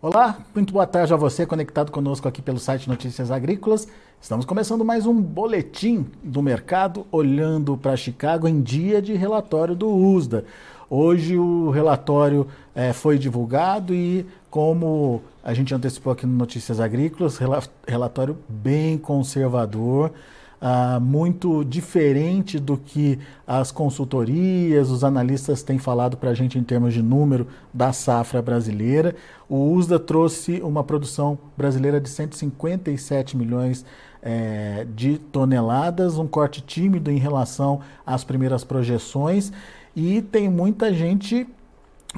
Olá, muito boa tarde a você conectado conosco aqui pelo site Notícias Agrícolas. Estamos começando mais um boletim do mercado olhando para Chicago em dia de relatório do USDA. Hoje o relatório é, foi divulgado e, como a gente antecipou aqui no Notícias Agrícolas, relatório bem conservador ah, muito diferente do que as consultorias, os analistas têm falado para a gente em termos de número da safra brasileira. O USDA trouxe uma produção brasileira de 157 milhões é, de toneladas, um corte tímido em relação às primeiras projeções, e tem muita gente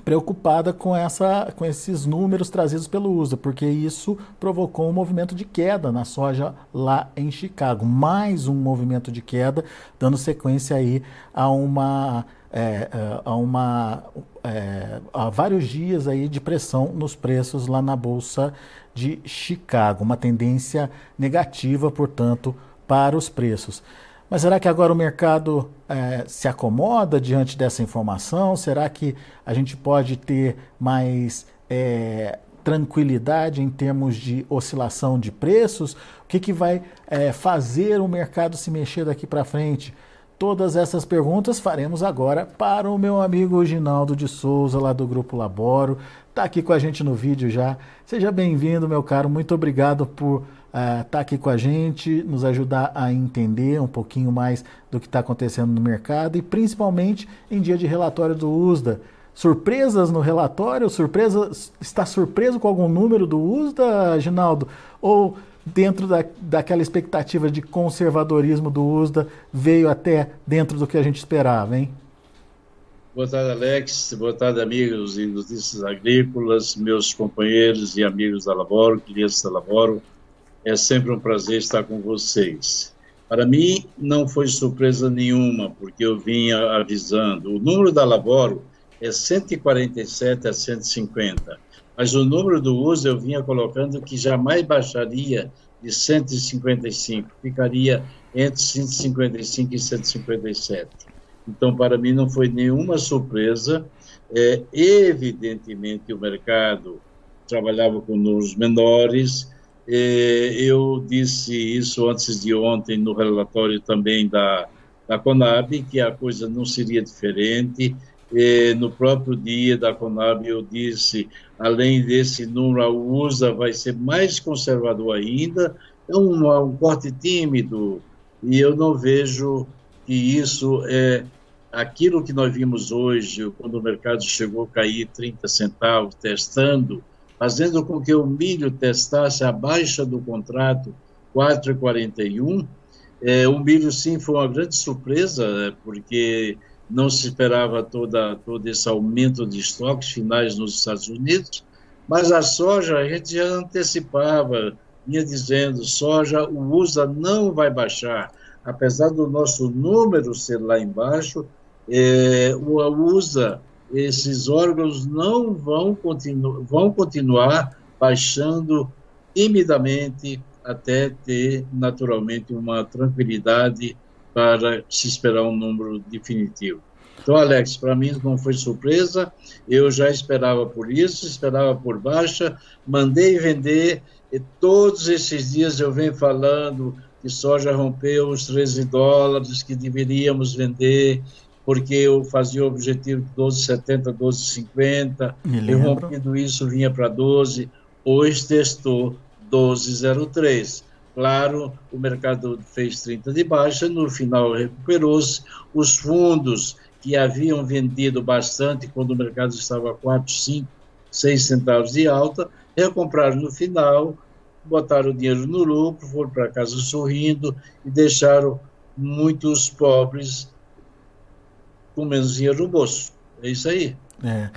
preocupada com, essa, com esses números trazidos pelo USA, porque isso provocou um movimento de queda na soja lá em Chicago. Mais um movimento de queda, dando sequência aí a uma. É, é a, uma é, a vários dias aí de pressão nos preços lá na Bolsa de Chicago. Uma tendência negativa, portanto, para os preços. Mas será que agora o mercado é, se acomoda diante dessa informação? Será que a gente pode ter mais é, tranquilidade em termos de oscilação de preços? O que, que vai é, fazer o mercado se mexer daqui para frente? Todas essas perguntas faremos agora para o meu amigo Ginaldo de Souza, lá do Grupo Laboro. Está aqui com a gente no vídeo já. Seja bem-vindo, meu caro. Muito obrigado por estar uh, tá aqui com a gente, nos ajudar a entender um pouquinho mais do que está acontecendo no mercado e principalmente em dia de relatório do USDA. Surpresas no relatório? Surpresa, está surpreso com algum número do USDA, Ginaldo? Ou dentro da, daquela expectativa de conservadorismo do USDA veio até dentro do que a gente esperava, hein? Boa tarde, Alex. Boa tarde, amigos e notícias agrícolas, meus companheiros e amigos da Laboro, clientes da Laboro. É sempre um prazer estar com vocês. Para mim, não foi surpresa nenhuma, porque eu vinha avisando. O número da Laboro é 147 a 150, mas o número do uso eu vinha colocando que jamais baixaria de 155, ficaria entre 155 e 157. Então, para mim, não foi nenhuma surpresa. É, evidentemente, o mercado trabalhava com números menores, é, eu disse isso antes de ontem no relatório também da, da Conab, que a coisa não seria diferente. É, no próprio dia da Conab, eu disse, além desse número, a USA vai ser mais conservador ainda. É um, um corte tímido, e eu não vejo que isso é aquilo que nós vimos hoje, quando o mercado chegou a cair 30 centavos, testando fazendo com que o milho testasse a baixa do contrato 4,41. É, o milho, sim, foi uma grande surpresa, é, porque não se esperava toda, todo esse aumento de estoques finais nos Estados Unidos, mas a soja a gente já antecipava, vinha dizendo, soja, o USA não vai baixar, apesar do nosso número ser lá embaixo, é, o USA esses órgãos não vão, continu vão continuar baixando timidamente até ter naturalmente uma tranquilidade para se esperar um número definitivo. Então, Alex, para mim não foi surpresa, eu já esperava por isso, esperava por baixa, mandei vender, e todos esses dias eu venho falando que soja rompeu os 13 dólares, que deveríamos vender, porque eu fazia o objetivo de 12,70, 12,50, e rompido isso vinha para 12, hoje testou 12,03. Claro, o mercado fez 30 de baixa, no final recuperou-se. Os fundos que haviam vendido bastante quando o mercado estava a 4, 5, 6 centavos de alta, recompraram no final, botaram o dinheiro no lucro, foram para casa sorrindo e deixaram muitos pobres com dinheiro no bolso. É isso aí. É.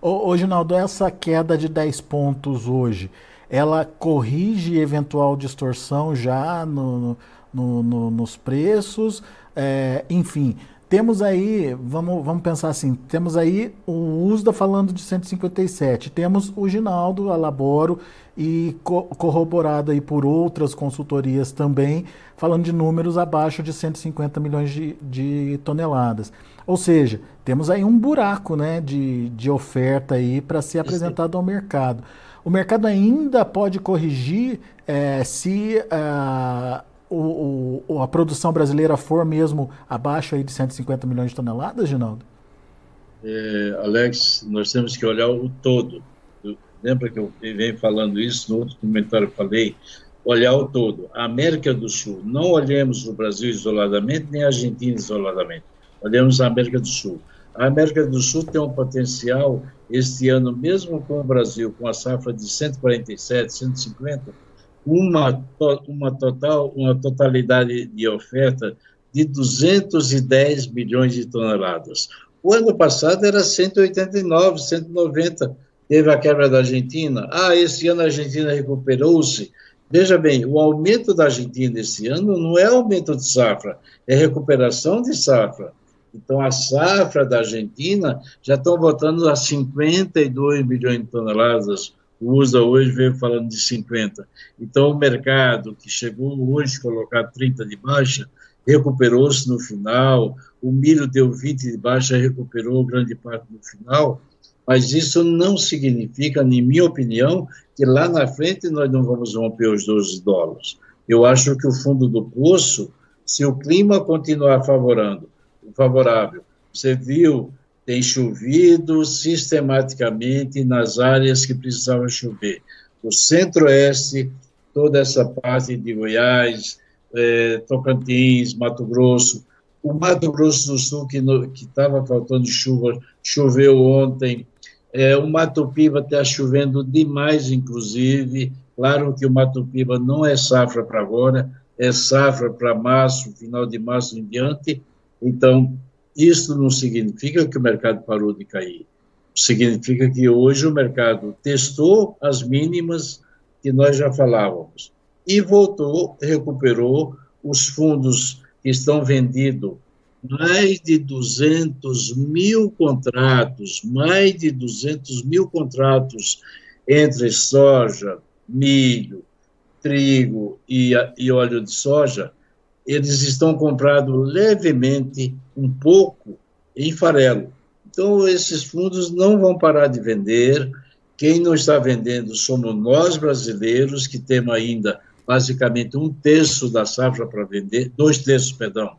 Ô, ô Ginaldo, essa queda de 10 pontos hoje, ela corrige eventual distorção já no, no, no nos preços? É, enfim, temos aí, vamos, vamos pensar assim, temos aí o USDA falando de 157, temos o Ginaldo Alaboro e co corroborado aí por outras consultorias também, falando de números abaixo de 150 milhões de, de toneladas. Ou seja, temos aí um buraco né, de, de oferta aí para ser apresentado ao mercado. O mercado ainda pode corrigir é, se uh, o, o, a produção brasileira for mesmo abaixo aí de 150 milhões de toneladas, Ginaldo? É, Alex, nós temos que olhar o todo. lembra que eu venho falando isso no outro comentário falei? Olhar o todo. A América do Sul, não olhemos o Brasil isoladamente, nem a Argentina isoladamente. Olhemos a América do Sul. A América do Sul tem um potencial, este ano, mesmo com o Brasil, com a safra de 147, 150, uma, uma, total, uma totalidade de oferta de 210 bilhões de toneladas. O ano passado era 189, 190. Teve a quebra da Argentina. Ah, esse ano a Argentina recuperou-se. Veja bem, o aumento da Argentina esse ano não é aumento de safra, é recuperação de safra. Então, a safra da Argentina já estão voltando a 52 bilhões de toneladas o USA hoje veio falando de 50. Então, o mercado que chegou hoje colocar 30 de baixa, recuperou-se no final, o milho deu 20 de baixa, recuperou grande parte no final, mas isso não significa, na minha opinião, que lá na frente nós não vamos romper os 12 dólares. Eu acho que o fundo do poço, se o clima continuar favorável, favorável você viu tem chovido sistematicamente nas áreas que precisavam chover. O centro-oeste, toda essa parte de Goiás, eh, Tocantins, Mato Grosso, o Mato Grosso do Sul, que estava faltando chuva, choveu ontem. É, o Mato Piba está chovendo demais, inclusive. Claro que o Mato Piba não é safra para agora, é safra para março, final de março em diante. Então, isso não significa que o mercado parou de cair. Significa que hoje o mercado testou as mínimas que nós já falávamos e voltou, recuperou os fundos que estão vendidos mais de 200 mil contratos, mais de 200 mil contratos entre soja, milho, trigo e, e óleo de soja, eles estão comprando levemente um pouco em farelo. Então, esses fundos não vão parar de vender. Quem não está vendendo somos nós brasileiros, que temos ainda basicamente um terço da safra para vender, dois terços, perdão.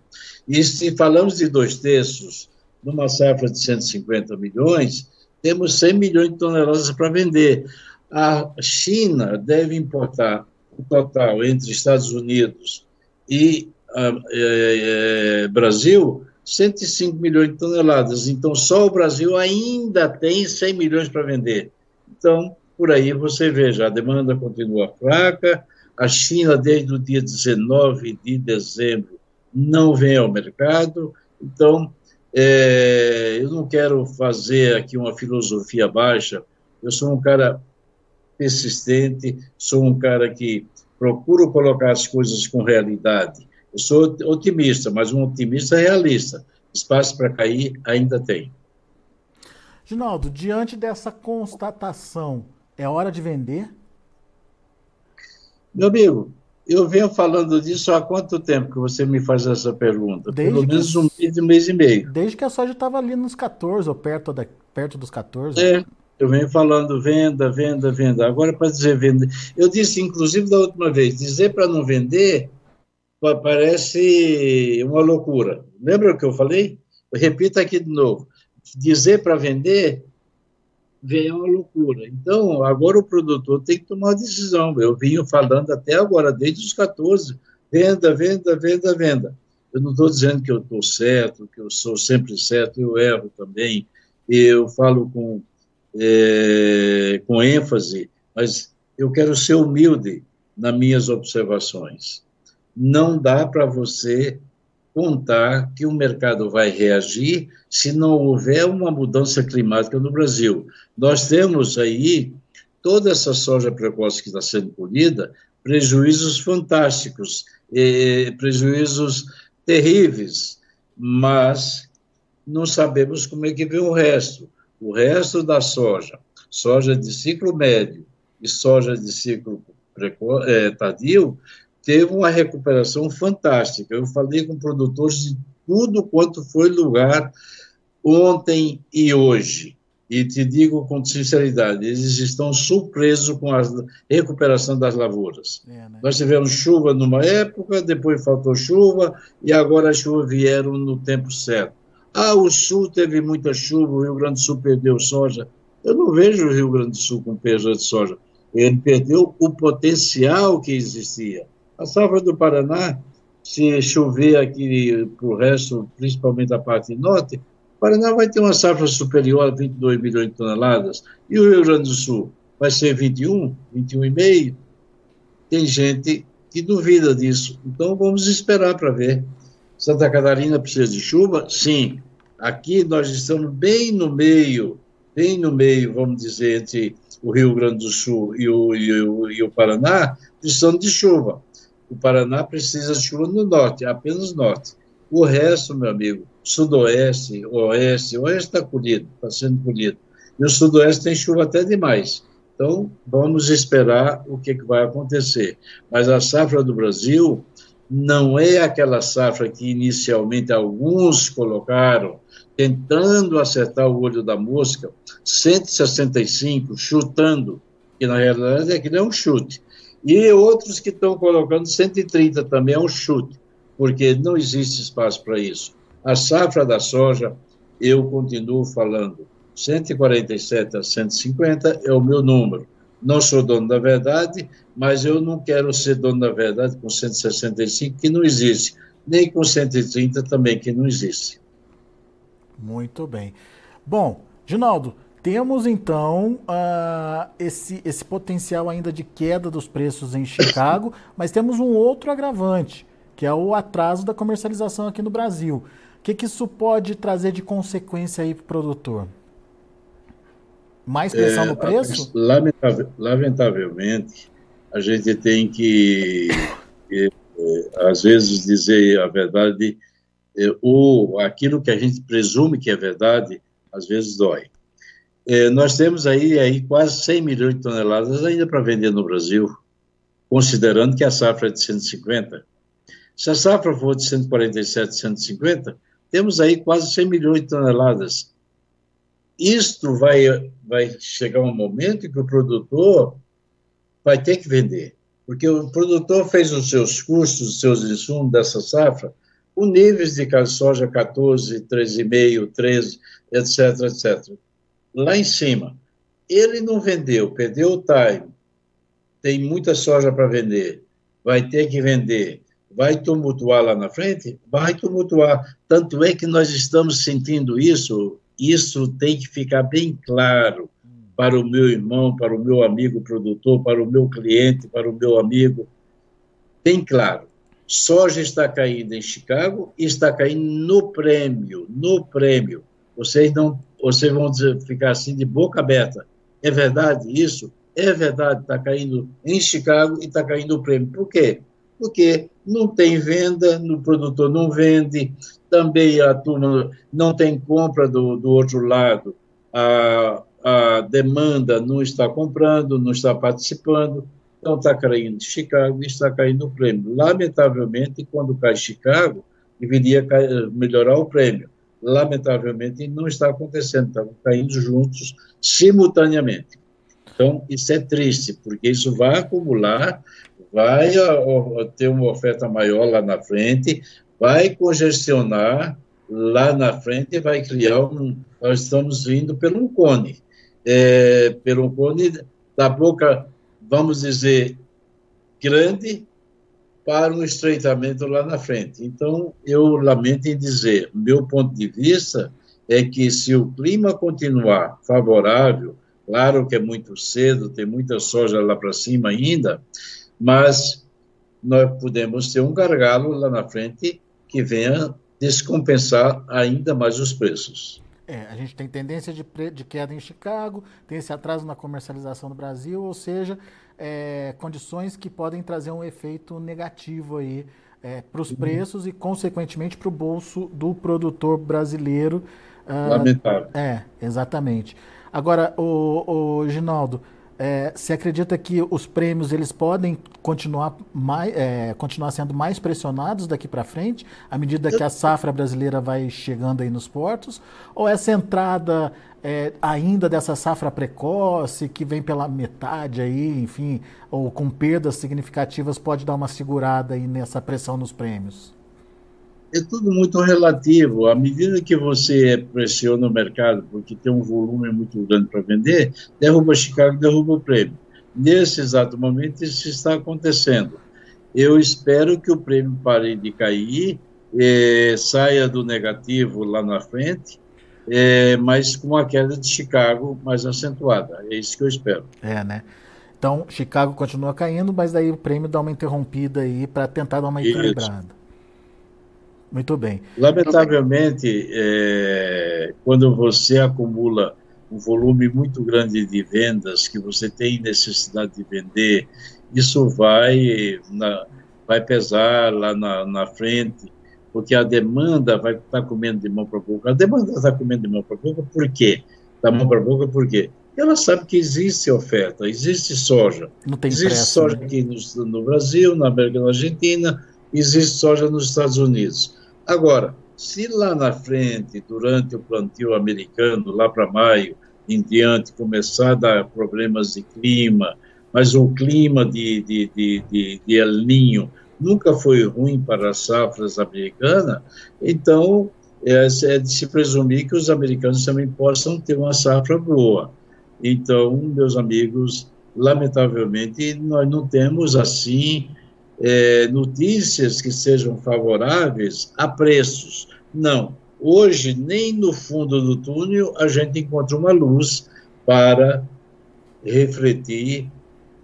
E se falamos de dois terços, numa safra de 150 milhões, temos 100 milhões de toneladas para vender. A China deve importar o total entre Estados Unidos e é, é, Brasil 105 milhões de toneladas. Então, só o Brasil ainda tem 100 milhões para vender. Então, por aí você veja, a demanda continua fraca. A China, desde o dia 19 de dezembro, não vem ao mercado. Então, é, eu não quero fazer aqui uma filosofia baixa. Eu sou um cara persistente, sou um cara que procuro colocar as coisas com realidade. Eu sou otimista, mas um otimista realista. Espaço para cair ainda tem. Ginaldo, diante dessa constatação, é hora de vender? Meu amigo, eu venho falando disso há quanto tempo que você me faz essa pergunta? Desde Pelo menos um mês, um mês e meio. Desde que a soja estava ali nos 14, ou perto, da, perto dos 14. É, eu venho falando venda, venda, venda. Agora, para dizer venda. Eu disse, inclusive, da última vez, dizer para não vender parece uma loucura. Lembra o que eu falei? Repita aqui de novo. Dizer para vender é uma loucura. Então, agora o produtor tem que tomar uma decisão. Eu vinha falando até agora, desde os 14, venda, venda, venda, venda. Eu não estou dizendo que eu estou certo, que eu sou sempre certo, eu erro também. Eu falo com, é, com ênfase, mas eu quero ser humilde nas minhas observações não dá para você contar que o mercado vai reagir se não houver uma mudança climática no Brasil. Nós temos aí toda essa soja precoce que está sendo colhida, prejuízos fantásticos, prejuízos terríveis. mas não sabemos como é que vem o resto. O resto da soja, soja de ciclo médio e soja de ciclo preco, é, tardio, teve uma recuperação fantástica. Eu falei com produtores de tudo quanto foi lugar ontem e hoje. E te digo com sinceridade, eles estão surpresos com a recuperação das lavouras. É, né? Nós tivemos chuva numa época, depois faltou chuva, e agora as chuvas vieram no tempo certo. Ah, o Sul teve muita chuva, o Rio Grande do Sul perdeu soja. Eu não vejo o Rio Grande do Sul com perda de soja. Ele perdeu o potencial que existia. A safra do Paraná, se chover aqui para o resto, principalmente a parte norte, o Paraná vai ter uma safra superior a 22 milhões de toneladas. E o Rio Grande do Sul vai ser 21, 21,5. Tem gente que duvida disso. Então vamos esperar para ver. Santa Catarina precisa de chuva? Sim. Aqui nós estamos bem no meio, bem no meio, vamos dizer, entre o Rio Grande do Sul e o, e o, e o Paraná, precisando de chuva. O Paraná precisa de chuva no norte, apenas norte. O resto, meu amigo, sudoeste, oeste, oeste está colhido, está sendo colhido. E o sudoeste tem chuva até demais. Então, vamos esperar o que, que vai acontecer. Mas a safra do Brasil não é aquela safra que inicialmente alguns colocaram, tentando acertar o olho da mosca, 165, chutando, que na realidade aquilo é um chute. E outros que estão colocando 130 também é um chute, porque não existe espaço para isso. A safra da soja, eu continuo falando, 147 a 150 é o meu número. Não sou dono da verdade, mas eu não quero ser dono da verdade com 165, que não existe, nem com 130 também, que não existe. Muito bem. Bom, Ginaldo, temos então uh, esse, esse potencial ainda de queda dos preços em Chicago, mas temos um outro agravante, que é o atraso da comercialização aqui no Brasil. O que, que isso pode trazer de consequência aí para o produtor? Mais pressão é, no preço? Lamentavel, lamentavelmente, a gente tem que, é, às vezes, dizer a verdade, é, ou aquilo que a gente presume que é verdade, às vezes dói. É, nós temos aí, aí quase 100 milhões de toneladas ainda para vender no Brasil, considerando que a safra é de 150. Se a safra for de 147, 150, temos aí quase 100 milhões de toneladas. Isto vai, vai chegar um momento que o produtor vai ter que vender, porque o produtor fez os seus custos, os seus insumos dessa safra, com níveis de soja 14, 13,5, 13, etc, etc. Lá em cima. Ele não vendeu, perdeu o time, tem muita soja para vender, vai ter que vender, vai tumultuar lá na frente? Vai tumultuar. Tanto é que nós estamos sentindo isso, isso tem que ficar bem claro para o meu irmão, para o meu amigo produtor, para o meu cliente, para o meu amigo. Bem claro. Soja está caindo em Chicago e está caindo no prêmio, no prêmio. Vocês não, vocês vão dizer, ficar assim de boca aberta. É verdade isso? É verdade, está caindo em Chicago e está caindo o prêmio. Por quê? Porque não tem venda, o produtor não vende, também a turma não tem compra do, do outro lado. A, a demanda não está comprando, não está participando, então está caindo Chicago e está caindo o prêmio. Lamentavelmente, quando cai Chicago, deveria melhorar o prêmio. Lamentavelmente, não está acontecendo, estão caindo juntos, simultaneamente. Então, isso é triste, porque isso vai acumular, vai ter uma oferta maior lá na frente, vai congestionar lá na frente vai criar um. Nós estamos vindo pelo um cone é, pelo cone da boca, vamos dizer, grande para um estreitamento lá na frente. Então, eu lamento em dizer, meu ponto de vista é que se o clima continuar favorável, claro que é muito cedo, tem muita soja lá para cima ainda, mas nós podemos ter um gargalo lá na frente que venha descompensar ainda mais os preços. É, a gente tem tendência de, de, queda em Chicago, tem esse atraso na comercialização no Brasil, ou seja, é, condições que podem trazer um efeito negativo aí é, para os preços e, consequentemente, para o bolso do produtor brasileiro. Ah, Lamentável. É, exatamente. Agora, o, o Ginaldo, é, você acredita que os prêmios eles podem continuar, mais, é, continuar sendo mais pressionados daqui para frente, à medida que a safra brasileira vai chegando aí nos portos? Ou essa entrada é, ainda dessa safra precoce, que vem pela metade aí, enfim, ou com perdas significativas, pode dar uma segurada aí nessa pressão nos prêmios? é tudo muito relativo. À medida que você pressiona o mercado, porque tem um volume muito grande para vender, derruba Chicago, derruba o prêmio. Nesse exato momento, isso está acontecendo. Eu espero que o prêmio pare de cair, eh, saia do negativo lá na frente, eh, mas com a queda de Chicago mais acentuada. É isso que eu espero. É, né? Então, Chicago continua caindo, mas daí o prêmio dá uma interrompida aí para tentar dar uma equilibrada. Isso. Muito bem. Lamentavelmente, é, quando você acumula um volume muito grande de vendas, que você tem necessidade de vender, isso vai, na, vai pesar lá na, na frente, porque a demanda vai estar tá comendo de mão para boca. A demanda está comendo de mão para boca por quê? Da mão para boca por quê? Ela sabe que existe oferta, existe soja. Não tem existe pressa, soja né? aqui no, no Brasil, na América na Argentina, existe soja nos Estados Unidos. Agora, se lá na frente, durante o plantio americano, lá para maio em diante, começar a dar problemas de clima, mas o clima de, de, de, de, de El Ninho nunca foi ruim para as safras americanas, então é, é de se presumir que os americanos também possam ter uma safra boa. Então, meus amigos, lamentavelmente, nós não temos assim é, notícias que sejam favoráveis a preços. Não. Hoje, nem no fundo do túnel, a gente encontra uma luz para refletir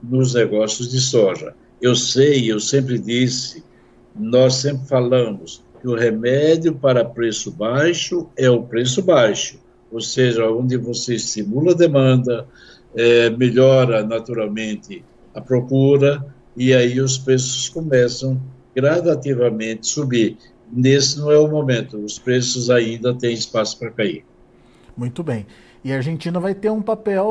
nos negócios de soja. Eu sei, eu sempre disse, nós sempre falamos que o remédio para preço baixo é o preço baixo, ou seja, onde você estimula a demanda, é, melhora naturalmente a procura, e aí os preços começam gradativamente a subir. Nesse não é o momento, os preços ainda têm espaço para cair. Muito bem. E a Argentina vai ter um papel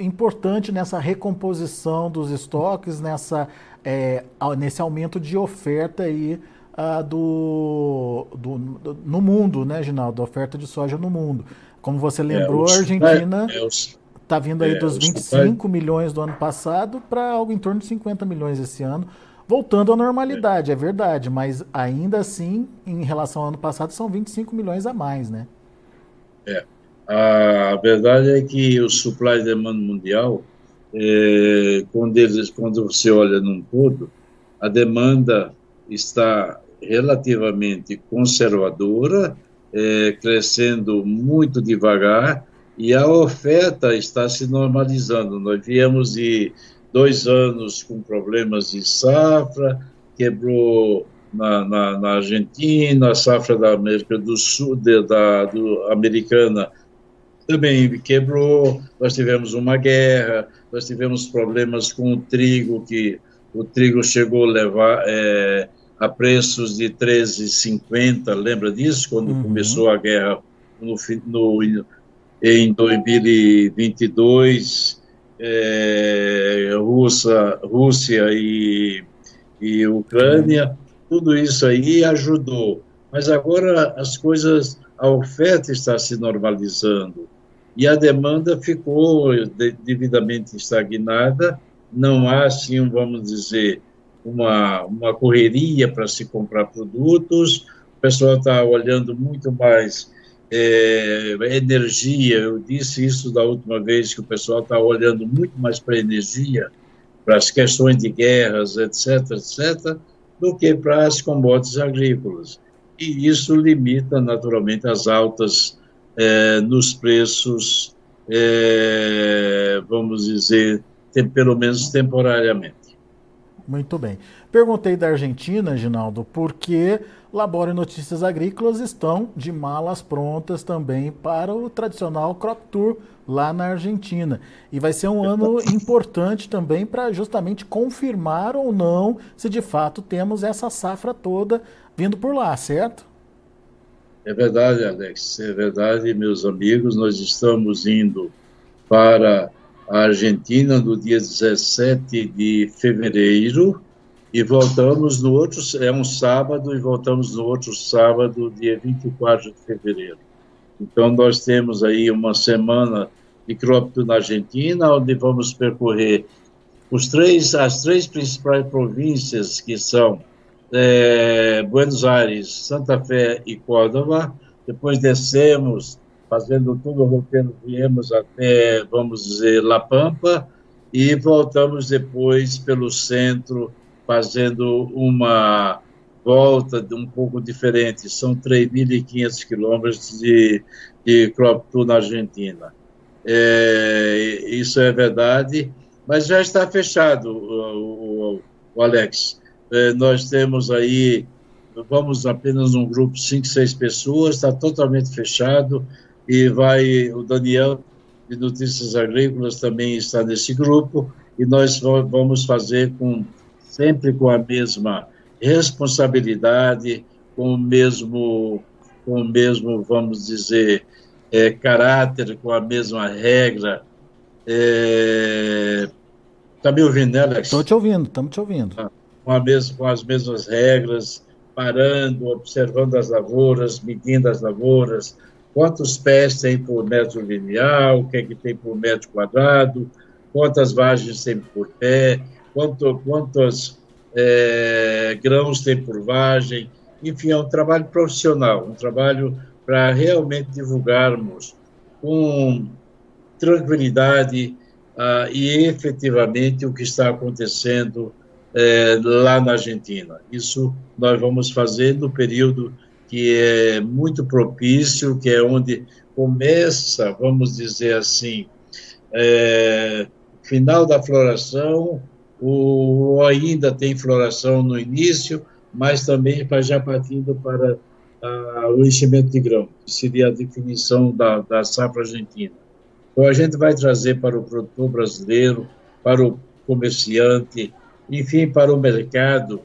importante nessa recomposição dos estoques, nessa, é, nesse aumento de oferta aí, uh, do, do, do, no mundo, né, Ginaldo? Oferta de soja no mundo. Como você lembrou, é, a Argentina. É, Está vindo aí é, dos 25 milhões do ano passado para algo em torno de 50 milhões esse ano, voltando à normalidade, é. é verdade, mas ainda assim, em relação ao ano passado, são 25 milhões a mais, né? É. A verdade é que o supply demand mundial, é, quando, eles, quando você olha num todo, a demanda está relativamente conservadora, é, crescendo muito devagar, e a oferta está se normalizando. Nós viemos de dois anos com problemas de safra, quebrou na, na, na Argentina, a safra da América do Sul, de, da do, americana também quebrou, nós tivemos uma guerra, nós tivemos problemas com o trigo, que o trigo chegou a levar é, a preços de 13,50, lembra disso? Quando uhum. começou a guerra no, no em 2022, é, Rússia, Rússia e, e Ucrânia, tudo isso aí ajudou. Mas agora as coisas, a oferta está se normalizando e a demanda ficou devidamente estagnada. Não há, assim, vamos dizer, uma, uma correria para se comprar produtos. O pessoal está olhando muito mais é, energia, eu disse isso da última vez, que o pessoal está olhando muito mais para energia, para as questões de guerras, etc., etc., do que para as commodities agrícolas. E isso limita, naturalmente, as altas é, nos preços, é, vamos dizer, tem, pelo menos temporariamente. Muito bem. Perguntei da Argentina, Ginaldo, porque Labora e Notícias Agrícolas estão de malas prontas também para o tradicional Crop Tour lá na Argentina. E vai ser um ano importante também para justamente confirmar ou não se de fato temos essa safra toda vindo por lá, certo? É verdade, Alex, é verdade, meus amigos. Nós estamos indo para a Argentina no dia 17 de fevereiro e voltamos no outro, é um sábado, e voltamos no outro sábado, dia 24 de fevereiro. Então, nós temos aí uma semana de Crópito na Argentina, onde vamos percorrer os três, as três principais províncias, que são é, Buenos Aires, Santa Fé e Córdoba. Depois descemos, fazendo todo o roteiro, viemos até, vamos dizer, La Pampa, e voltamos depois pelo centro, fazendo uma volta um pouco diferente. São 3.500 quilômetros de, de crop tour na Argentina. É, isso é verdade, mas já está fechado, o, o, o Alex. É, nós temos aí, vamos apenas um grupo, cinco, seis pessoas, está totalmente fechado, e vai, o Daniel de Notícias Agrícolas também está nesse grupo, e nós vamos fazer com sempre com a mesma responsabilidade, com o mesmo, com o mesmo, vamos dizer, é, caráter, com a mesma regra. Está é... me ouvindo, né, Alex? Estou te ouvindo, estamos te ouvindo. Ah, com, com as mesmas regras, parando, observando as lavouras, medindo as lavouras, quantos pés tem por metro lineal, o que é que tem por metro quadrado, quantas vagens tem por pé, quanto, quantos é, grãos tem por vagem, enfim, é um trabalho profissional, um trabalho para realmente divulgarmos com tranquilidade uh, e efetivamente o que está acontecendo é, lá na Argentina. Isso nós vamos fazer no período que é muito propício, que é onde começa, vamos dizer assim, é, final da floração, o ainda tem floração no início, mas também já partindo para o enchimento de grão, que seria a definição da, da safra argentina. Então, a gente vai trazer para o produtor brasileiro, para o comerciante, enfim, para o mercado,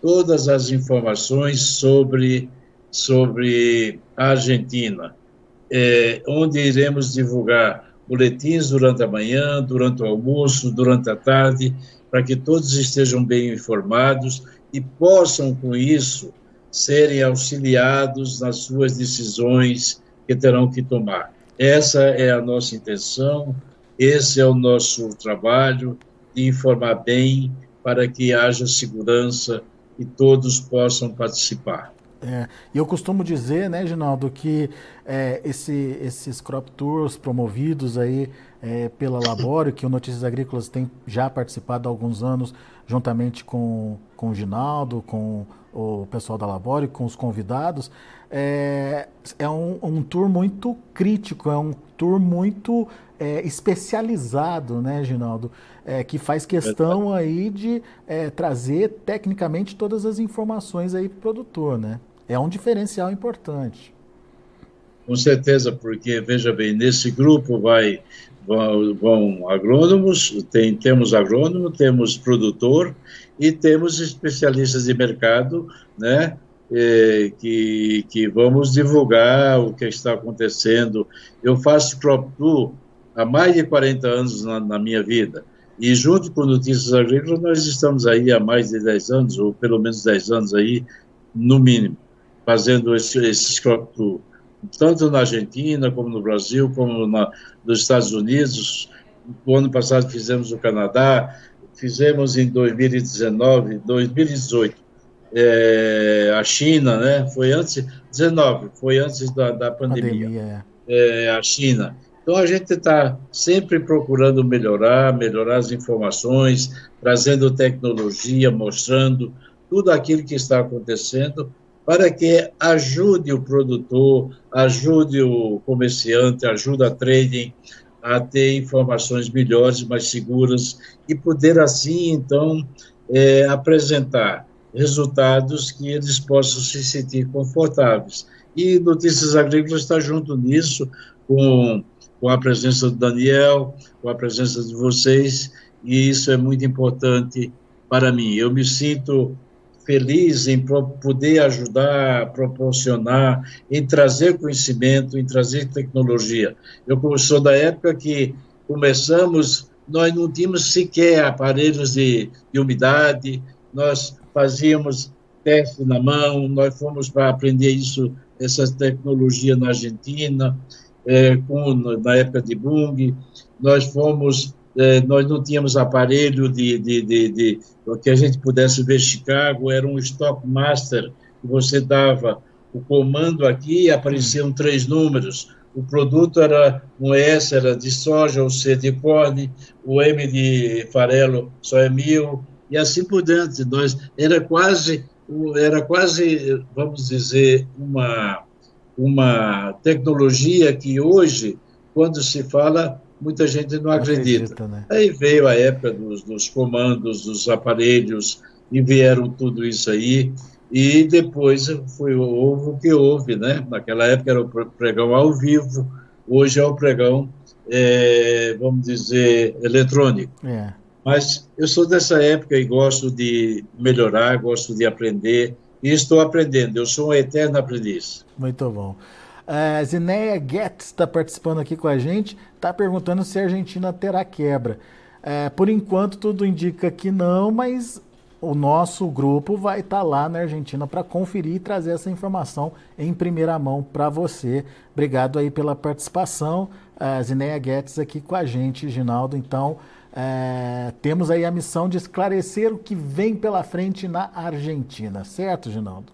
todas as informações sobre, sobre a Argentina, é, onde iremos divulgar boletins durante a manhã, durante o almoço, durante a tarde, para que todos estejam bem informados e possam, com isso, serem auxiliados nas suas decisões que terão que tomar. Essa é a nossa intenção, esse é o nosso trabalho de informar bem para que haja segurança e todos possam participar. É, e eu costumo dizer, né, Ginaldo, que é, esse, esses crop tours promovidos aí é, pela Labório, que o Notícias Agrícolas tem já participado há alguns anos, juntamente com, com o Ginaldo, com o pessoal da Labório, com os convidados, é, é um, um tour muito crítico, é um tour muito é, especializado, né, Ginaldo? É, que faz questão aí de é, trazer tecnicamente todas as informações aí para o produtor, né? É um diferencial importante. Com certeza, porque, veja bem, nesse grupo vai vão, vão agrônomos, tem, temos agrônomo, temos produtor e temos especialistas de mercado, né, é, que, que vamos divulgar o que está acontecendo. Eu faço crop tour há mais de 40 anos na, na minha vida. E junto com Notícias Agrícolas, nós estamos aí há mais de 10 anos, ou pelo menos 10 anos aí, no mínimo fazendo esse, tour, tanto na Argentina, como no Brasil, como na, nos Estados Unidos. O ano passado fizemos no Canadá, fizemos em 2019, 2018, é, a China, né? Foi antes, 19, foi antes da, da pandemia. pandemia é. É, a China. Então a gente está sempre procurando melhorar, melhorar as informações, trazendo tecnologia, mostrando tudo aquilo que está acontecendo para que ajude o produtor, ajude o comerciante, ajude a trading a ter informações melhores, mais seguras e poder assim então é, apresentar resultados que eles possam se sentir confortáveis. E Notícias Agrícolas está junto nisso, com, com a presença do Daniel, com a presença de vocês, e isso é muito importante para mim. Eu me sinto feliz em poder ajudar, proporcionar, em trazer conhecimento, em trazer tecnologia. Eu sou da época que começamos, nós não tínhamos sequer aparelhos de, de umidade, nós fazíamos teste na mão, nós fomos para aprender isso, essa tecnologia na Argentina, é, com, na época de Bung, nós fomos é, nós não tínhamos aparelho de, de, de, de, que a gente pudesse ver Chicago, era um Stock Master, que você dava o comando aqui e apareciam três números. O produto era um S era de soja, o C de corne, o M de farelo só é mil, e assim por diante. Nós, era quase, era quase, vamos dizer, uma, uma tecnologia que hoje, quando se fala, muita gente não acredita. acredita né? Aí veio a época dos, dos, comandos, dos aparelhos, e vieram tudo isso aí, e depois foi houve o que houve, né? Naquela época era o pregão ao vivo, hoje é o pregão, é, vamos dizer, eletrônico. É. Mas eu sou dessa época e gosto de melhorar, gosto de aprender, e estou aprendendo, eu sou um eterno aprendiz. Muito bom. A Zineia Getz está participando aqui com a gente, está perguntando se a Argentina terá quebra. É, por enquanto, tudo indica que não, mas o nosso grupo vai estar tá lá na Argentina para conferir e trazer essa informação em primeira mão para você. Obrigado aí pela participação. A Zineia Guedes aqui com a gente, Ginaldo. Então, é, temos aí a missão de esclarecer o que vem pela frente na Argentina, certo, Ginaldo?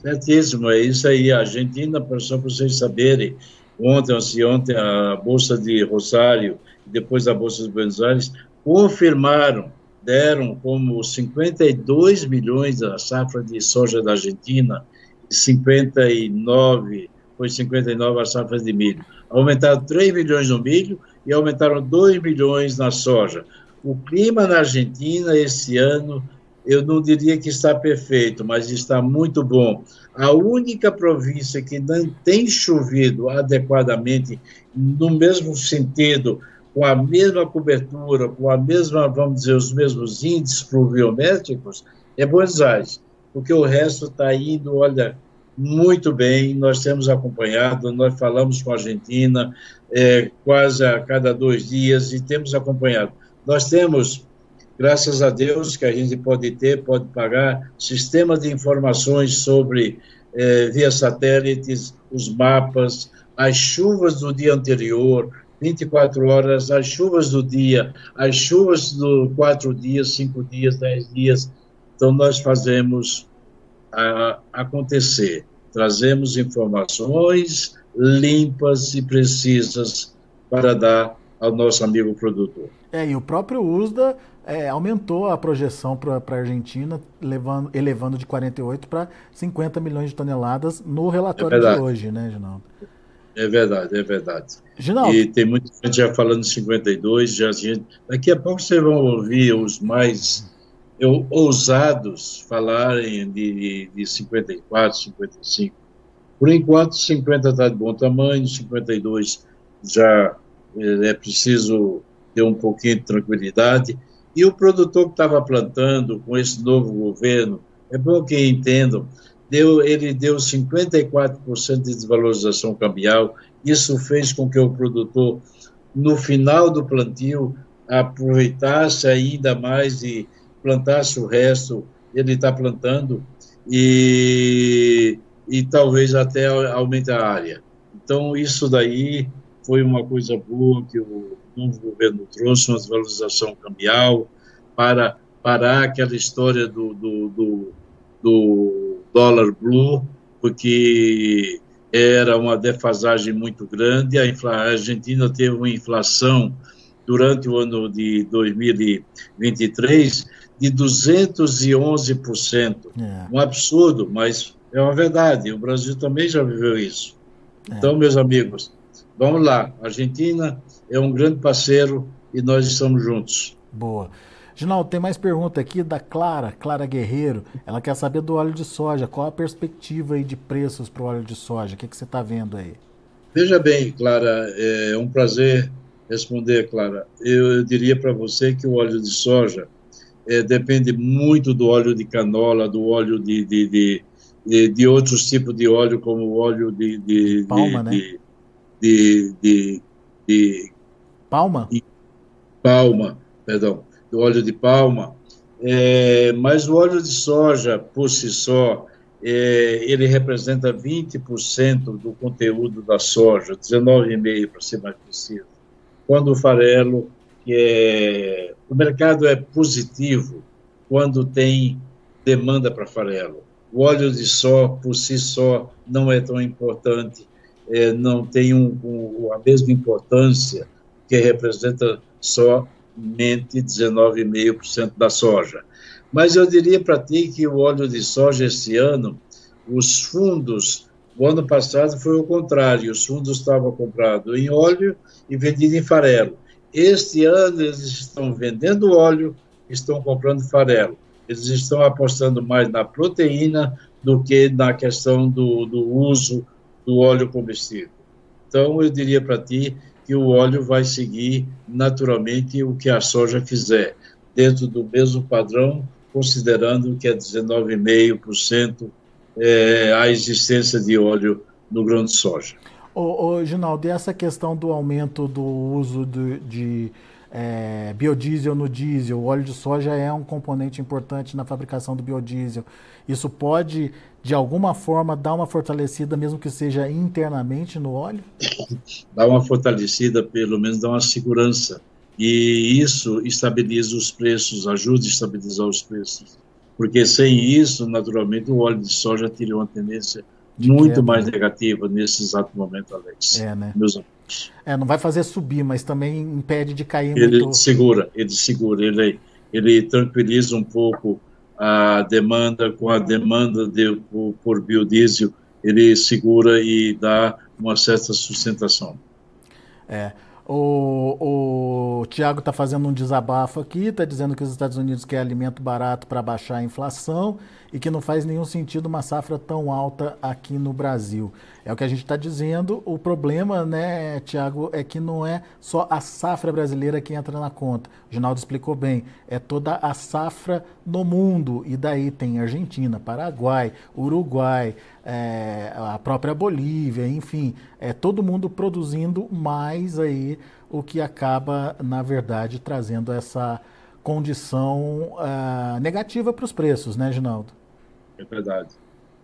Certíssimo, é isso aí. A Argentina, só para vocês saberem, ontem, ontem, a Bolsa de Rosário, depois a Bolsa de Buenos Aires, confirmaram, deram como 52 milhões da safra de soja da Argentina, e 59, foi 59 a safra de milho. Aumentaram 3 milhões no milho e aumentaram 2 milhões na soja. O clima na Argentina esse ano eu não diria que está perfeito, mas está muito bom. A única província que não tem chovido adequadamente, no mesmo sentido, com a mesma cobertura, com a mesma, vamos dizer, os mesmos índices pluviométricos, é Buenos Aires, porque o resto está indo, olha, muito bem, nós temos acompanhado, nós falamos com a Argentina é, quase a cada dois dias e temos acompanhado. Nós temos graças a Deus que a gente pode ter, pode pagar sistemas de informações sobre eh, via satélites, os mapas, as chuvas do dia anterior, 24 horas, as chuvas do dia, as chuvas do quatro dias, cinco dias, dez dias. Então nós fazemos a, acontecer, trazemos informações limpas e precisas para dar ao nosso amigo produtor. É, e o próprio USDA é, aumentou a projeção para a Argentina, levando, elevando de 48 para 50 milhões de toneladas no relatório é de hoje, né, Ginaldo? É verdade, é verdade. Ginaldo. E tem muita gente já falando em 52, já gente, daqui a pouco vocês vão ouvir os mais eu, ousados falarem de, de 54, 55. Por enquanto, 50 está de bom tamanho, 52 já é, é preciso ter um pouquinho de tranquilidade. E o produtor que estava plantando com esse novo governo, é bom que entendam, deu, ele deu 54% de desvalorização cambial. Isso fez com que o produtor, no final do plantio, aproveitasse ainda mais e plantasse o resto. Ele está plantando e, e talvez até aumente a área. Então, isso daí foi uma coisa boa que o novo governo trouxe, uma desvalorização cambial para parar aquela história do, do, do, do dólar blue, porque era uma defasagem muito grande. A, infla, a Argentina teve uma inflação durante o ano de 2023 de 211%. É. Um absurdo, mas é uma verdade. O Brasil também já viveu isso. É. Então, meus amigos, Vamos lá, a Argentina é um grande parceiro e nós estamos juntos. Boa. Ginaldo, tem mais pergunta aqui da Clara, Clara Guerreiro. Ela quer saber do óleo de soja. Qual a perspectiva aí de preços para o óleo de soja? O que, que você está vendo aí? Veja bem, Clara, é um prazer responder, Clara. Eu diria para você que o óleo de soja é, depende muito do óleo de canola, do óleo de, de, de, de, de outros tipos de óleo, como o óleo de. de palma, de, né? De, de, palma? palma, perdão, do óleo de palma. É, mas o óleo de soja, por si só, é, ele representa 20% do conteúdo da soja, 19,5% para ser mais preciso. Quando o farelo, é, o mercado é positivo quando tem demanda para farelo. O óleo de só, por si só, não é tão importante, é, não tem um, um, a mesma importância que representa somente 19,5% da soja. Mas eu diria para ti que o óleo de soja esse ano, os fundos, o ano passado foi o contrário, os fundos estavam comprados em óleo e vendidos em farelo. Este ano eles estão vendendo óleo, estão comprando farelo. Eles estão apostando mais na proteína do que na questão do, do uso do óleo combustível. Então, eu diria para ti que o óleo vai seguir naturalmente o que a soja fizer, dentro do mesmo padrão considerando que é 19,5% é, a existência de óleo no grão de soja. Ô, ô, Ginaldo, e essa questão do aumento do uso de, de é, biodiesel no diesel, o óleo de soja é um componente importante na fabricação do biodiesel. Isso pode, de alguma forma, dar uma fortalecida, mesmo que seja internamente no óleo? Dá uma fortalecida, pelo menos dá uma segurança e isso estabiliza os preços, ajuda a estabilizar os preços. Porque sem isso, naturalmente, o óleo de soja teria uma tendência muito mais né? negativa nesse exato momento, Alex. É, né? Meus amigos. É, não vai fazer subir, mas também impede de cair ele muito. segura, ele segura, ele, ele tranquiliza um pouco a demanda com a demanda de, por, por biodiesel, ele segura e dá uma certa sustentação. É. O, o Tiago está fazendo um desabafo aqui, está dizendo que os Estados Unidos querem alimento barato para baixar a inflação e que não faz nenhum sentido uma safra tão alta aqui no Brasil. É o que a gente está dizendo. O problema, né, Tiago, é que não é só a safra brasileira que entra na conta. O Ginaldo explicou bem. É toda a safra no mundo. E daí tem Argentina, Paraguai, Uruguai, é, a própria Bolívia, enfim, é todo mundo produzindo mais aí, o que acaba, na verdade, trazendo essa condição uh, negativa para os preços, né, Ginaldo? É verdade.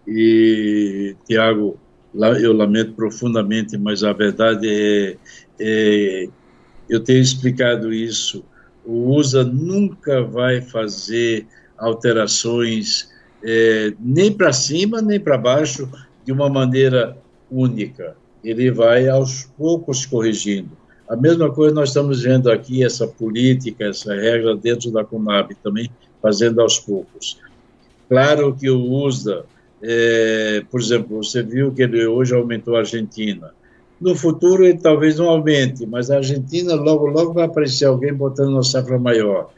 E, Tiago, eu lamento profundamente, mas a verdade é, é, eu tenho explicado isso. O USA nunca vai fazer alterações é, nem para cima nem para baixo de uma maneira única. Ele vai aos poucos corrigindo. A mesma coisa nós estamos vendo aqui, essa política, essa regra dentro da Conab também fazendo aos poucos. Claro que o USDA, é, por exemplo, você viu que ele hoje aumentou a Argentina. No futuro ele talvez não aumente, mas a Argentina logo, logo vai aparecer alguém botando uma safra maior.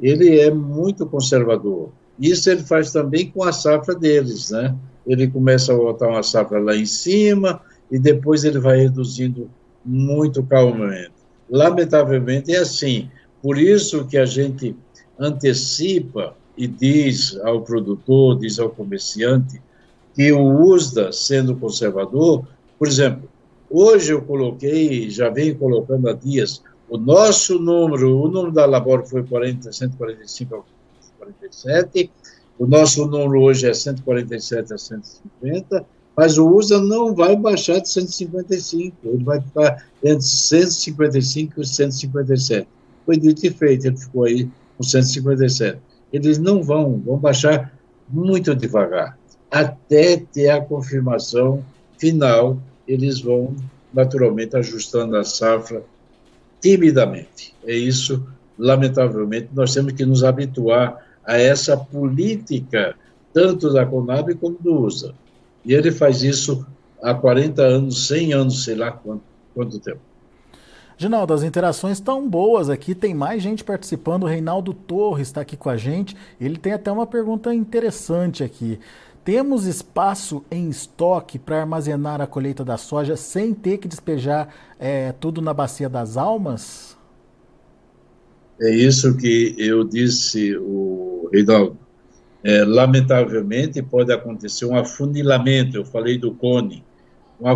Ele é muito conservador. Isso ele faz também com a safra deles, né? Ele começa a botar uma safra lá em cima e depois ele vai reduzindo muito calmamente. Lamentavelmente é assim. Por isso que a gente antecipa e diz ao produtor, diz ao comerciante, que o USDA, sendo conservador, por exemplo, hoje eu coloquei, já venho colocando há dias, o nosso número, o número da Labor foi 40, 145 147, o nosso número hoje é 147 a 150, mas o USA não vai baixar de 155, ele vai ficar entre 155 e 157. Foi dito e feito, ele ficou aí com 157 eles não vão, vão baixar muito devagar. Até ter a confirmação final, eles vão naturalmente ajustando a safra timidamente. É isso, lamentavelmente, nós temos que nos habituar a essa política, tanto da Conab como do USA. E ele faz isso há 40 anos, 100 anos, sei lá quanto, quanto tempo. Ginaldo, as interações estão boas aqui, tem mais gente participando. O Reinaldo Torres está aqui com a gente. Ele tem até uma pergunta interessante aqui. Temos espaço em estoque para armazenar a colheita da soja sem ter que despejar é, tudo na bacia das almas? É isso que eu disse, o Reinaldo. É, lamentavelmente, pode acontecer um afunilamento. Eu falei do cone, um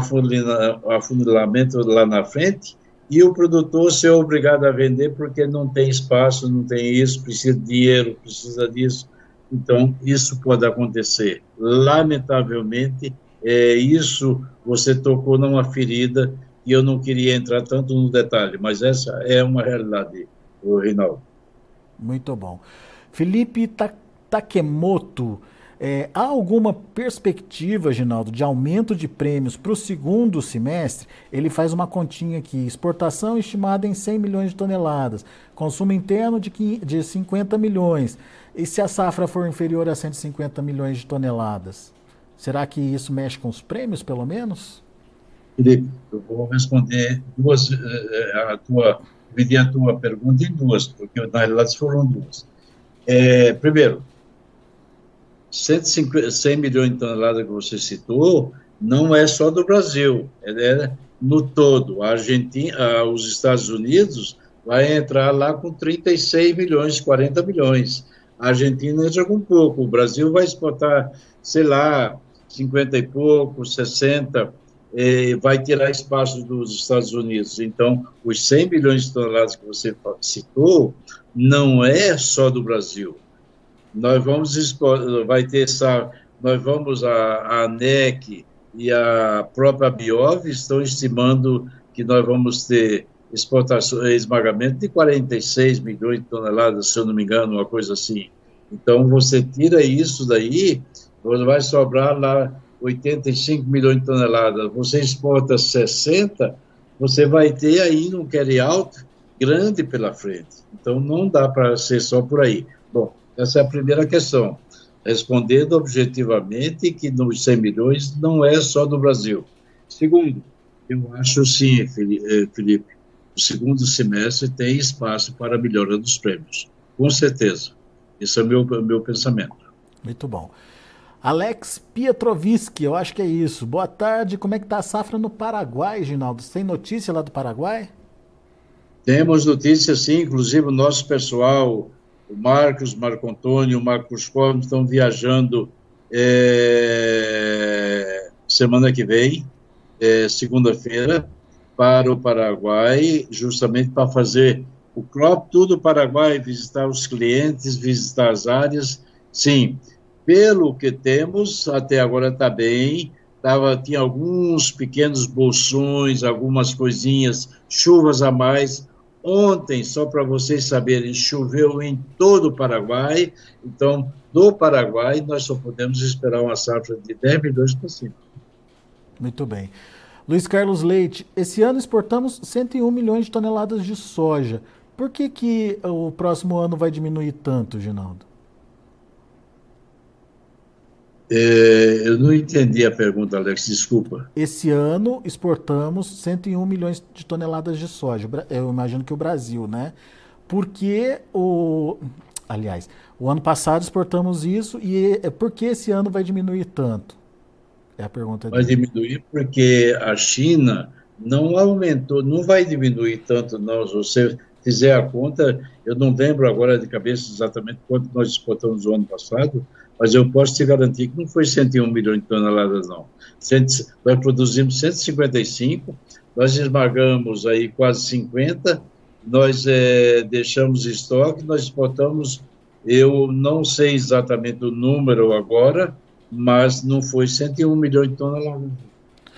afunilamento lá na frente e o produtor ser obrigado a vender porque não tem espaço, não tem isso, precisa de dinheiro, precisa disso. Então, isso pode acontecer. Lamentavelmente, é, isso você tocou numa ferida e eu não queria entrar tanto no detalhe, mas essa é uma realidade, o Reinaldo. Muito bom. Felipe Takemoto é, há alguma perspectiva, Ginaldo, de aumento de prêmios para o segundo semestre? Ele faz uma continha aqui: exportação estimada em 100 milhões de toneladas, consumo interno de, de 50 milhões. E se a safra for inferior a 150 milhões de toneladas? Será que isso mexe com os prêmios, pelo menos? Felipe, eu vou responder duas, eh, eh, a tua, dividir a tua pergunta em duas, porque na realidade foram duas. É, primeiro, 150, 100 milhões de toneladas que você citou, não é só do Brasil, é no todo. A Argentina, os Estados Unidos vai entrar lá com 36 milhões, 40 milhões. A Argentina entra com pouco. O Brasil vai exportar, sei lá, 50 e pouco, 60, e vai tirar espaço dos Estados Unidos. Então, os 100 milhões de toneladas que você citou não é só do Brasil nós vamos vai ter essa, nós vamos a, a ANEC e a própria Biov estão estimando que nós vamos ter exportação, esmagamento de 46 milhões de toneladas, se eu não me engano, uma coisa assim. Então você tira isso daí, vai sobrar lá 85 milhões de toneladas. Você exporta 60, você vai ter aí um carry out grande pela frente. Então não dá para ser só por aí. Bom, essa é a primeira questão. Respondendo objetivamente que nos 100 milhões não é só do Brasil. Segundo, eu acho sim, eh, Felipe, o segundo semestre tem espaço para a melhora dos prêmios. Com certeza. Esse é o meu, meu pensamento. Muito bom. Alex Pietroviski, eu acho que é isso. Boa tarde. Como é que está a safra no Paraguai, Ginaldo? Tem notícia lá do Paraguai? Temos notícias, sim. Inclusive, o nosso pessoal o Marcos, Marco Antônio, o Marcos Costa estão viajando é, semana que vem, é, segunda-feira, para o Paraguai, justamente para fazer o crop tudo Paraguai, visitar os clientes, visitar as áreas. Sim, pelo que temos, até agora está bem. Tava, tinha alguns pequenos bolsões, algumas coisinhas, chuvas a mais, Ontem, só para vocês saberem, choveu em todo o Paraguai, então, do Paraguai, nós só podemos esperar uma safra de 10 milhões por cima. Muito bem. Luiz Carlos Leite, esse ano exportamos 101 milhões de toneladas de soja. Por que, que o próximo ano vai diminuir tanto, Ginaldo? É, eu não entendi a pergunta, Alex, desculpa. Esse ano exportamos 101 milhões de toneladas de soja. Eu imagino que o Brasil, né? Porque o. Aliás, o ano passado exportamos isso e é, por que esse ano vai diminuir tanto? É a pergunta Vai diminuir porque a China não aumentou, não vai diminuir tanto, não. Se você fizer a conta, eu não lembro agora de cabeça exatamente quanto nós exportamos no ano passado, mas eu posso te garantir que não foi 101 milhões de toneladas, não. Nós produzimos 155, nós esmagamos aí quase 50, nós é, deixamos estoque, nós exportamos, eu não sei exatamente o número agora, mas não foi 101 milhões de toneladas.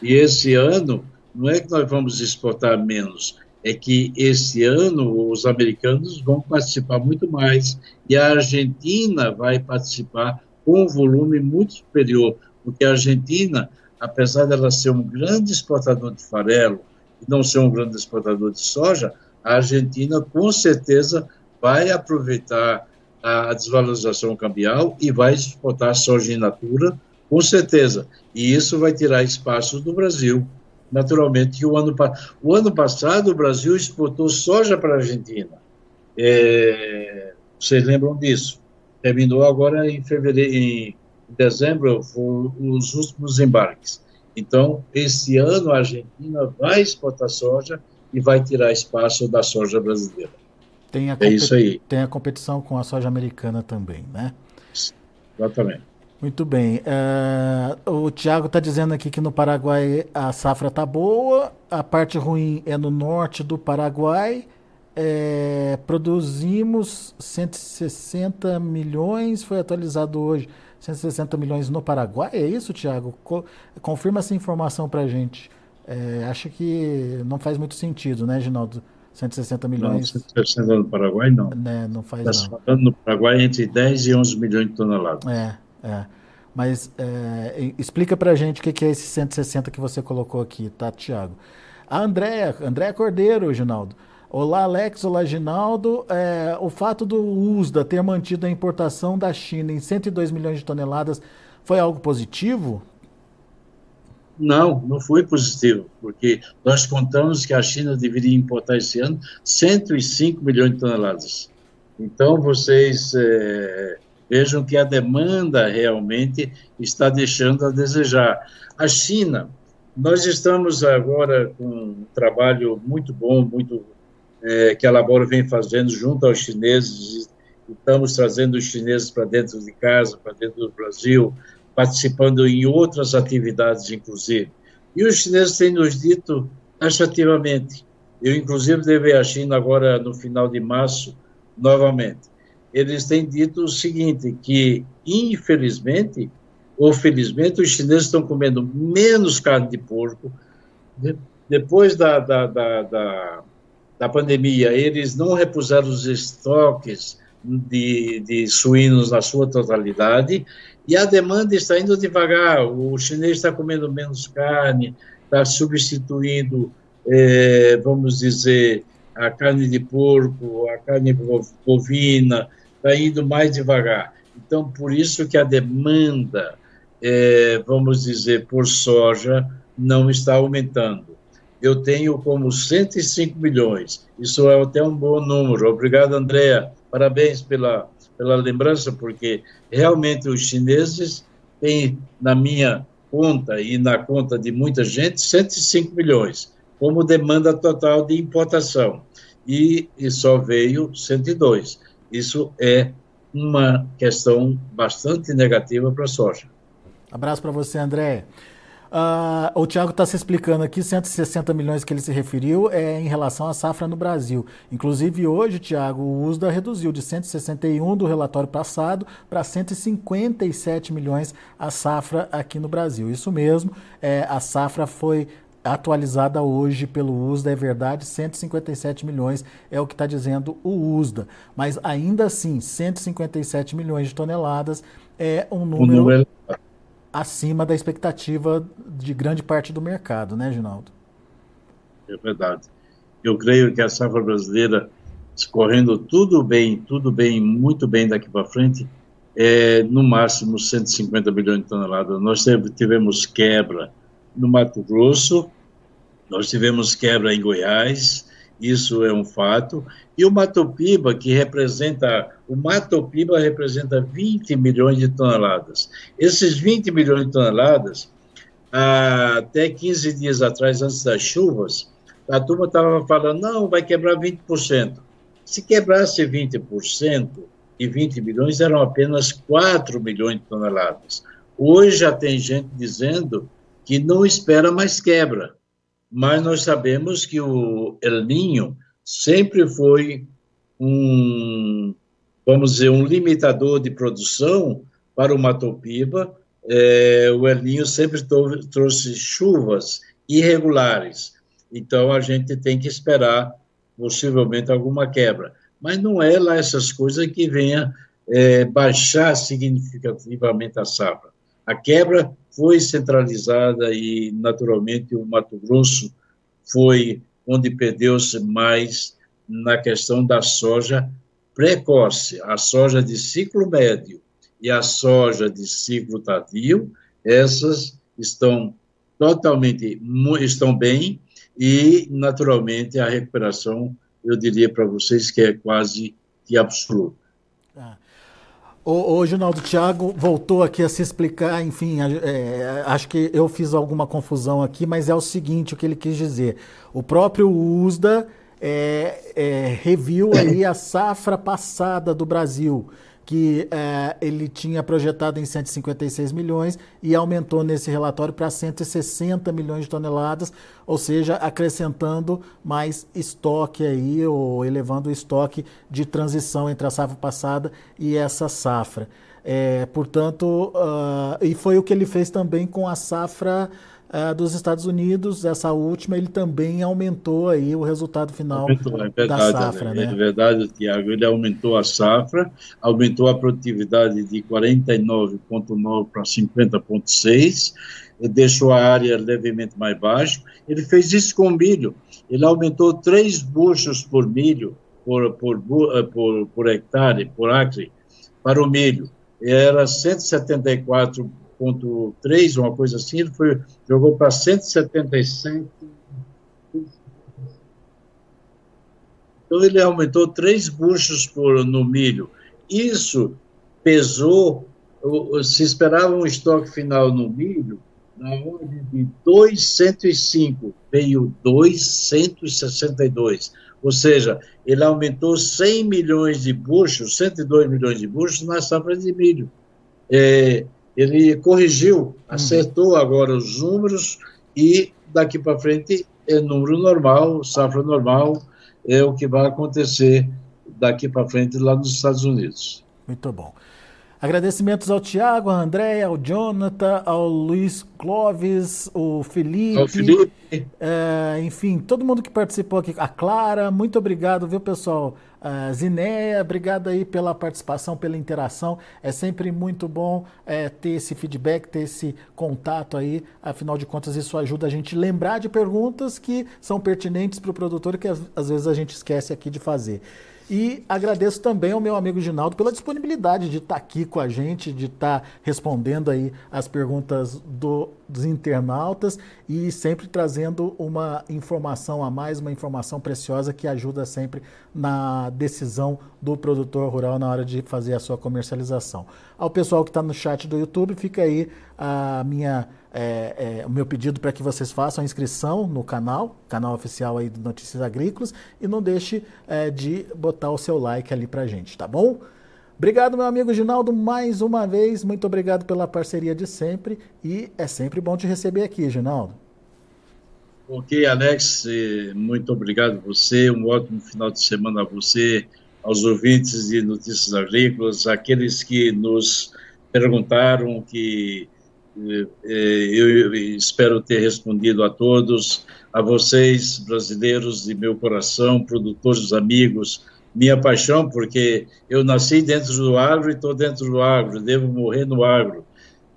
E esse ano, não é que nós vamos exportar menos, é que esse ano os americanos vão participar muito mais e a Argentina vai participar com um volume muito superior, porque a Argentina, apesar dela ser um grande exportador de farelo e não ser um grande exportador de soja, a Argentina com certeza vai aproveitar a desvalorização cambial e vai exportar soja in natura, com certeza. E isso vai tirar espaço do Brasil. naturalmente, que o ano, o ano passado o Brasil exportou soja para a Argentina. É, vocês lembram disso? Terminou agora em fevereiro, em dezembro, foram os últimos embarques. Então, esse ano a Argentina vai exportar soja e vai tirar espaço da soja brasileira. Tem a é isso aí. Tem a competição com a soja americana também, né? Exatamente. Muito bem. Uh, o Tiago está dizendo aqui que no Paraguai a safra está boa, a parte ruim é no norte do Paraguai. É, produzimos 160 milhões, foi atualizado hoje, 160 milhões no Paraguai. É isso, Tiago? Co confirma essa informação para gente. É, acho que não faz muito sentido, né, Ginaldo? 160 milhões. Não, 160 no Paraguai, não. Né, não faz Está falando no Paraguai entre 10 e 11 milhões de toneladas. É, é. Mas é, explica para a gente o que é esse 160 que você colocou aqui, tá, Tiago? A Andréa, Andréa Cordeiro, Ginaldo. Olá, Alex. Olá, Ginaldo. É, o fato do USDA ter mantido a importação da China em 102 milhões de toneladas foi algo positivo? Não, não foi positivo, porque nós contamos que a China deveria importar esse ano 105 milhões de toneladas. Então, vocês é, vejam que a demanda realmente está deixando a desejar. A China, nós estamos agora com um trabalho muito bom, muito é, que a Labora vem fazendo junto aos chineses, estamos trazendo os chineses para dentro de casa, para dentro do Brasil, participando em outras atividades, inclusive. E os chineses têm nos dito taxativamente. Eu, inclusive, levei a China agora no final de março, novamente. Eles têm dito o seguinte, que, infelizmente, ou felizmente, os chineses estão comendo menos carne de porco. Depois da, da, da, da, da pandemia, eles não repuseram os estoques de, de suínos na sua totalidade e a demanda está indo devagar. O chinês está comendo menos carne, está substituindo, é, vamos dizer, a carne de porco, a carne bovina, está indo mais devagar. Então, por isso que a demanda, é, vamos dizer, por soja não está aumentando. Eu tenho como 105 milhões. Isso é até um bom número. Obrigado, Andréa. Parabéns pela pela lembrança, porque realmente os chineses têm, na minha conta e na conta de muita gente, 105 milhões, como demanda total de importação. E, e só veio 102. Isso é uma questão bastante negativa para a soja. Abraço para você, André. Uh, o Tiago está se explicando aqui, 160 milhões que ele se referiu é em relação à safra no Brasil. Inclusive hoje, Tiago, o USDA reduziu de 161 do relatório passado para 157 milhões a safra aqui no Brasil. Isso mesmo, é, a safra foi atualizada hoje pelo USDA, é verdade, 157 milhões é o que está dizendo o USDA. Mas ainda assim, 157 milhões de toneladas é um número... Um número acima da expectativa de grande parte do mercado, né, Ginaldo? É verdade. Eu creio que a safra brasileira, escorrendo tudo bem, tudo bem, muito bem daqui para frente, é no máximo 150 milhões de toneladas. Nós tivemos quebra no Mato Grosso, nós tivemos quebra em Goiás, isso é um fato. E o Matopiba, que representa, o Matopiba representa 20 milhões de toneladas. Esses 20 milhões de toneladas, até 15 dias atrás, antes das chuvas, a turma estava falando, não, vai quebrar 20%. Se quebrasse 20%, e 20 milhões eram apenas 4 milhões de toneladas. Hoje já tem gente dizendo que não espera mais quebra mas nós sabemos que o El Ninho sempre foi um, vamos dizer, um limitador de produção para o Matopiba. É, o El Ninho sempre trouxe chuvas irregulares, então a gente tem que esperar possivelmente alguma quebra. Mas não é lá essas coisas que venha é, baixar significativamente a safra. A quebra foi centralizada e, naturalmente, o Mato Grosso foi onde perdeu-se mais na questão da soja precoce. A soja de ciclo médio e a soja de ciclo tardio, essas estão totalmente estão bem e, naturalmente, a recuperação, eu diria para vocês que é quase que absoluta. Ah. O, o Ginaldo Thiago voltou aqui a se explicar, enfim, é, acho que eu fiz alguma confusão aqui, mas é o seguinte o que ele quis dizer. O próprio USDA é, é, reviu aí a safra passada do Brasil que é, ele tinha projetado em 156 milhões e aumentou nesse relatório para 160 milhões de toneladas, ou seja, acrescentando mais estoque aí, ou elevando o estoque de transição entre a safra passada e essa safra. É, portanto, uh, e foi o que ele fez também com a safra uh, dos Estados Unidos, essa última, ele também aumentou aí o resultado final aumentou, é verdade, da safra. Né? É verdade, Tiago, ele aumentou a safra, aumentou a produtividade de 49,9 para 50,6, deixou a área levemente mais baixa. Ele fez isso com milho, ele aumentou 3 buchos por milho, por, por, eh, por, por hectare, por acre, para o milho. Era 174 1.3, uma coisa assim, ele foi, jogou para 177. Então ele aumentou três buchos por, no milho. Isso pesou, se esperava um estoque final no milho na ordem de 205, veio 262. Ou seja, ele aumentou 100 milhões de buchos, 102 milhões de buchos na safra de milho. É, ele corrigiu, uhum. acertou agora os números e daqui para frente é número normal, safra normal, é o que vai acontecer daqui para frente lá nos Estados Unidos. Muito bom. Agradecimentos ao Tiago, ao André, ao Jonathan, ao Luiz Clóvis, o Felipe. Ao Felipe. É, enfim, todo mundo que participou aqui. A Clara, muito obrigado, viu, pessoal? Uh, Zinéia, obrigado aí pela participação, pela interação. É sempre muito bom é, ter esse feedback, ter esse contato aí. Afinal de contas, isso ajuda a gente a lembrar de perguntas que são pertinentes para o produtor e que às vezes a gente esquece aqui de fazer. E agradeço também ao meu amigo Ginaldo pela disponibilidade de estar tá aqui com a gente, de estar tá respondendo aí as perguntas do, dos internautas e sempre trazendo uma informação a mais, uma informação preciosa que ajuda sempre na decisão do produtor rural na hora de fazer a sua comercialização. Ao pessoal que está no chat do YouTube, fica aí a minha é, é, o meu pedido para que vocês façam a inscrição no canal, canal oficial aí do Notícias Agrícolas, e não deixe é, de botar o seu like ali para gente, tá bom? Obrigado, meu amigo Ginaldo, mais uma vez. Muito obrigado pela parceria de sempre. E é sempre bom te receber aqui, Ginaldo. Ok, Alex, muito obrigado a você. Um ótimo final de semana a você, aos ouvintes de Notícias Agrícolas, aqueles que nos perguntaram, que eu espero ter respondido a todos, a vocês, brasileiros de meu coração, produtores, amigos, minha paixão, porque eu nasci dentro do agro e estou dentro do agro, devo morrer no agro.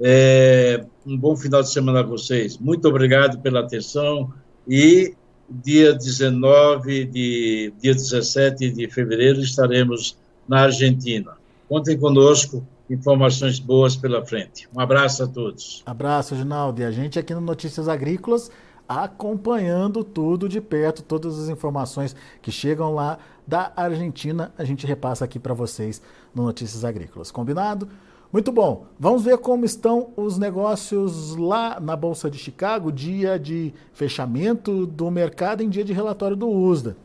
É, um bom final de semana a vocês. Muito obrigado pela atenção e dia 19 de dia 17 de fevereiro estaremos na Argentina. Contem conosco informações boas pela frente. Um abraço a todos. Abraço, Ginaldo. E a gente aqui no Notícias Agrícolas acompanhando tudo de perto, todas as informações que chegam lá da Argentina, a gente repassa aqui para vocês no Notícias Agrícolas. Combinado? Muito bom. Vamos ver como estão os negócios lá na Bolsa de Chicago, dia de fechamento do mercado em dia de relatório do USDA.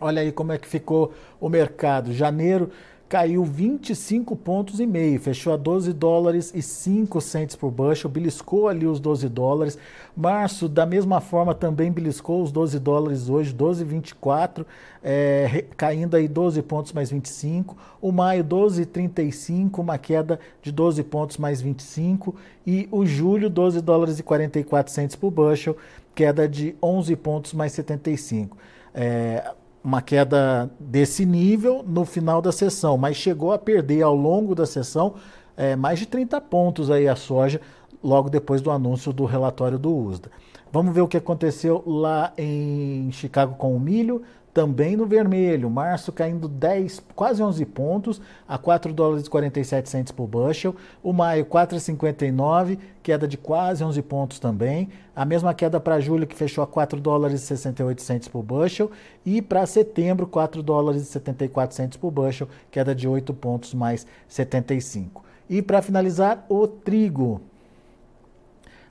Olha aí como é que ficou o mercado. Janeiro caiu 25 pontos e meio, fechou a 12 dólares e 5 centes por bushel, beliscou ali os 12 dólares. Março, da mesma forma, também beliscou os 12 dólares hoje, 12,24, é, caindo aí 12 pontos mais 25. O maio, 12,35, uma queda de 12 pontos mais 25. E o julho, 12 dólares e 44 centes por bushel, queda de 11 pontos mais 75. É, uma queda desse nível no final da sessão, mas chegou a perder ao longo da sessão é, mais de 30 pontos aí a soja, logo depois do anúncio do relatório do USDA. Vamos ver o que aconteceu lá em Chicago com o milho também no vermelho. Março caindo 10, quase 11 pontos, a 4 dólares e 47 centes por bushel. O maio 4,59, queda de quase 11 pontos também. A mesma queda para julho, que fechou a 4 dólares e 68 centes por bushel. E para setembro, 4 dólares e 74 centes por bushel, queda de 8 pontos mais 75. E para finalizar, o trigo.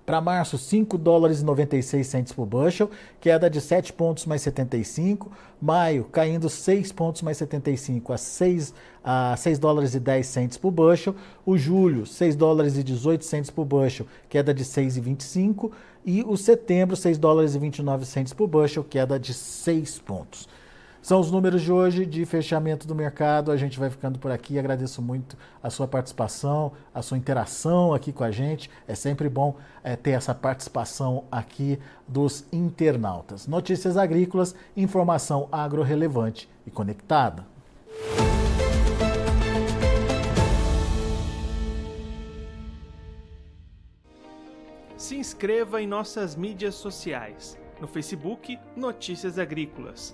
Para março, 5 dólares e 96 centes por bushel, queda de 7 pontos mais 75. Maio, caindo 6 pontos mais 75 a 6, a 6 dólares e 10 centes por bushel. O julho, 6 dólares e 18 centes por bushel, queda de 6,25. E o setembro, 6 dólares e 29 centes por bushel, queda de 6 pontos. São os números de hoje de fechamento do mercado. A gente vai ficando por aqui. Agradeço muito a sua participação, a sua interação aqui com a gente. É sempre bom é, ter essa participação aqui dos internautas. Notícias agrícolas, informação agro-relevante e conectada. Se inscreva em nossas mídias sociais. No Facebook, Notícias Agrícolas